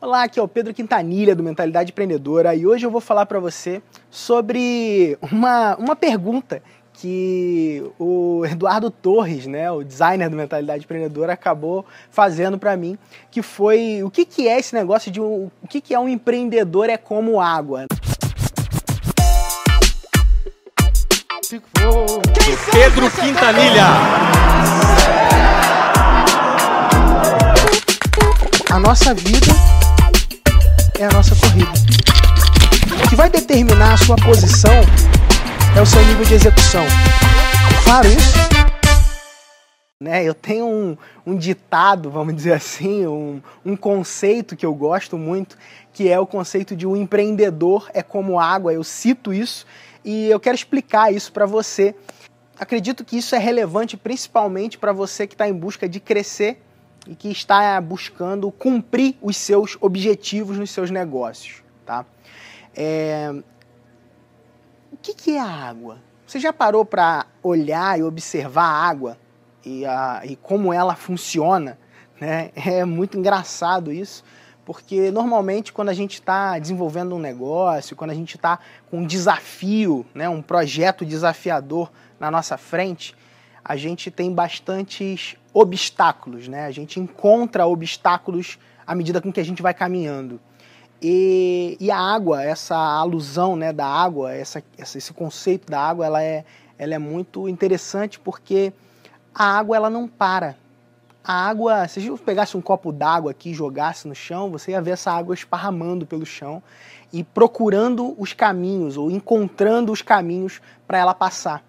Olá, aqui é o Pedro Quintanilha do Mentalidade Empreendedora e hoje eu vou falar para você sobre uma, uma pergunta que o Eduardo Torres, né, o designer do Mentalidade Empreendedora, acabou fazendo para mim, que foi o que, que é esse negócio de um, o que, que é um empreendedor é como água. Pedro Quintanilha. A nossa vida é a nossa corrida. O que vai determinar a sua posição é o seu nível de execução. Claro isso? Né, eu tenho um, um ditado, vamos dizer assim, um, um conceito que eu gosto muito, que é o conceito de um empreendedor é como água. Eu cito isso e eu quero explicar isso para você. Acredito que isso é relevante principalmente para você que está em busca de crescer e que está buscando cumprir os seus objetivos nos seus negócios. Tá? É... O que, que é a água? Você já parou para olhar e observar a água e, a, e como ela funciona? Né? É muito engraçado isso, porque normalmente quando a gente está desenvolvendo um negócio, quando a gente está com um desafio, né, um projeto desafiador na nossa frente, a gente tem bastantes obstáculos, né? A gente encontra obstáculos à medida com que a gente vai caminhando. E, e a água, essa alusão né, da água, essa, esse conceito da água, ela é, ela é muito interessante porque a água ela não para. A água, se gente pegasse um copo d'água aqui e jogasse no chão, você ia ver essa água esparramando pelo chão e procurando os caminhos ou encontrando os caminhos para ela passar.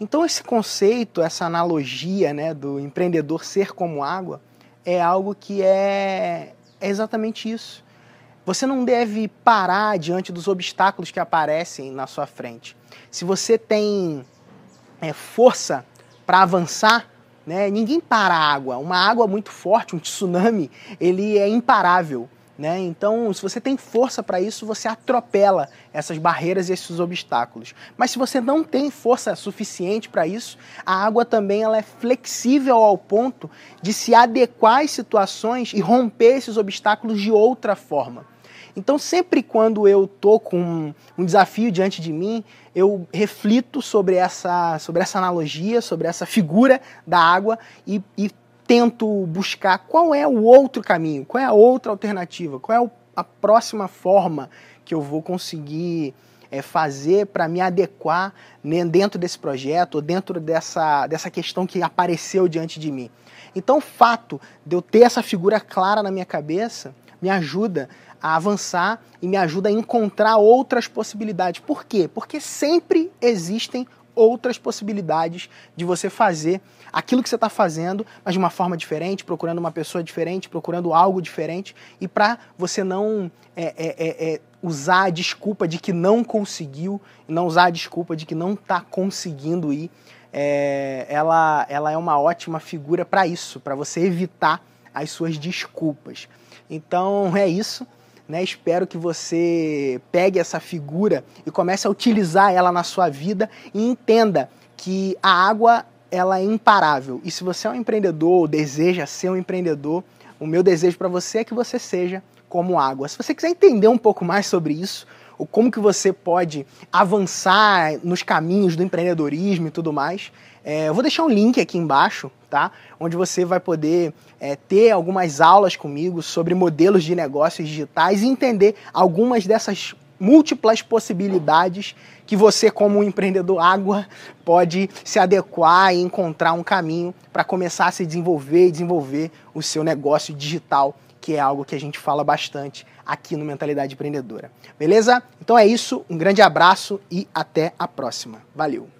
Então esse conceito, essa analogia né, do empreendedor ser como água, é algo que é, é exatamente isso. Você não deve parar diante dos obstáculos que aparecem na sua frente. Se você tem é, força para avançar, né, ninguém para a água. Uma água muito forte, um tsunami, ele é imparável. Né? Então, se você tem força para isso, você atropela essas barreiras e esses obstáculos. Mas se você não tem força suficiente para isso, a água também ela é flexível ao ponto de se adequar às situações e romper esses obstáculos de outra forma. Então, sempre quando eu tô com um desafio diante de mim, eu reflito sobre essa, sobre essa analogia, sobre essa figura da água e, e tento buscar qual é o outro caminho, qual é a outra alternativa, qual é a próxima forma que eu vou conseguir é, fazer para me adequar né, dentro desse projeto, dentro dessa, dessa questão que apareceu diante de mim. Então, o fato de eu ter essa figura clara na minha cabeça me ajuda a avançar e me ajuda a encontrar outras possibilidades. Por quê? Porque sempre existem outras possibilidades de você fazer aquilo que você está fazendo, mas de uma forma diferente, procurando uma pessoa diferente, procurando algo diferente, e para você não é, é, é, é, usar a desculpa de que não conseguiu, não usar a desculpa de que não está conseguindo ir, é, ela, ela é uma ótima figura para isso, para você evitar as suas desculpas. Então é isso. Né? Espero que você pegue essa figura e comece a utilizar ela na sua vida e entenda que a água ela é imparável. E se você é um empreendedor ou deseja ser um empreendedor, o meu desejo para você é que você seja como água. Se você quiser entender um pouco mais sobre isso, ou como que você pode avançar nos caminhos do empreendedorismo e tudo mais, é, eu vou deixar um link aqui embaixo, tá? Onde você vai poder é, ter algumas aulas comigo sobre modelos de negócios digitais e entender algumas dessas múltiplas possibilidades que você, como um empreendedor água, pode se adequar e encontrar um caminho para começar a se desenvolver e desenvolver o seu negócio digital, que é algo que a gente fala bastante aqui no Mentalidade Empreendedora. Beleza? Então é isso, um grande abraço e até a próxima. Valeu!